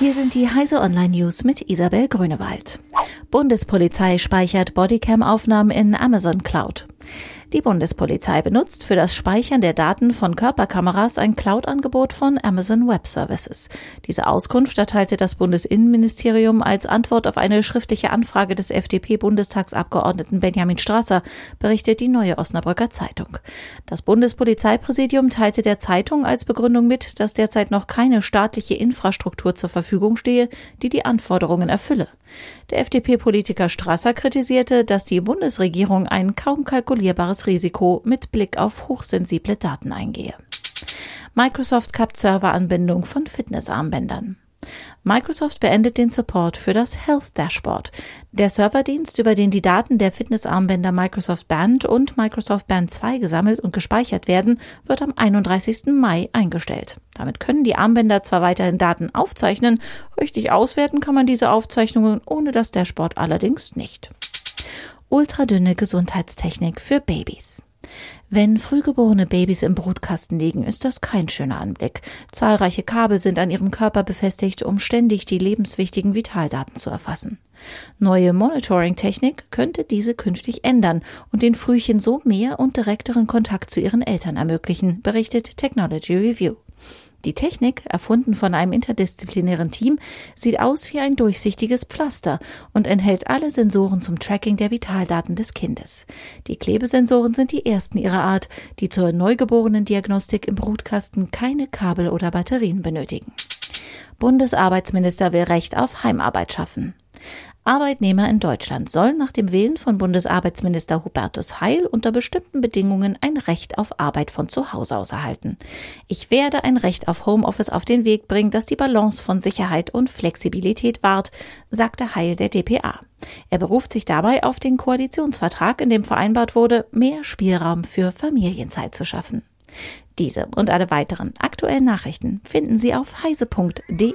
Hier sind die Heise Online News mit Isabel Grünewald. Bundespolizei speichert Bodycam-Aufnahmen in Amazon Cloud. Die Bundespolizei benutzt für das Speichern der Daten von Körperkameras ein Cloud-Angebot von Amazon Web Services. Diese Auskunft erteilte das Bundesinnenministerium als Antwort auf eine schriftliche Anfrage des FDP-Bundestagsabgeordneten Benjamin Strasser, berichtet die Neue Osnabrücker Zeitung. Das Bundespolizeipräsidium teilte der Zeitung als Begründung mit, dass derzeit noch keine staatliche Infrastruktur zur Verfügung stehe, die die Anforderungen erfülle. Der FDP-Politiker Strasser kritisierte, dass die Bundesregierung ein kaum kalkulierbares Risiko mit Blick auf hochsensible Daten eingehe. Microsoft kappt Serveranbindung von Fitnessarmbändern. Microsoft beendet den Support für das Health Dashboard. Der Serverdienst, über den die Daten der Fitnessarmbänder Microsoft Band und Microsoft Band 2 gesammelt und gespeichert werden, wird am 31. Mai eingestellt. Damit können die Armbänder zwar weiterhin Daten aufzeichnen, richtig auswerten kann man diese Aufzeichnungen ohne das Dashboard allerdings nicht ultradünne Gesundheitstechnik für Babys. Wenn frühgeborene Babys im Brutkasten liegen, ist das kein schöner Anblick. Zahlreiche Kabel sind an ihrem Körper befestigt, um ständig die lebenswichtigen Vitaldaten zu erfassen. Neue Monitoring-Technik könnte diese künftig ändern und den Frühchen so mehr und direkteren Kontakt zu ihren Eltern ermöglichen, berichtet Technology Review. Die Technik, erfunden von einem interdisziplinären Team, sieht aus wie ein durchsichtiges Pflaster und enthält alle Sensoren zum Tracking der Vitaldaten des Kindes. Die Klebesensoren sind die ersten ihrer Art, die zur neugeborenen Diagnostik im Brutkasten keine Kabel oder Batterien benötigen. Bundesarbeitsminister will Recht auf Heimarbeit schaffen. Arbeitnehmer in Deutschland sollen nach dem Willen von Bundesarbeitsminister Hubertus Heil unter bestimmten Bedingungen ein Recht auf Arbeit von zu Hause aus erhalten. Ich werde ein Recht auf Homeoffice auf den Weg bringen, das die Balance von Sicherheit und Flexibilität wahrt, sagte Heil der DPA. Er beruft sich dabei auf den Koalitionsvertrag, in dem vereinbart wurde, mehr Spielraum für Familienzeit zu schaffen. Diese und alle weiteren aktuellen Nachrichten finden Sie auf heise.de.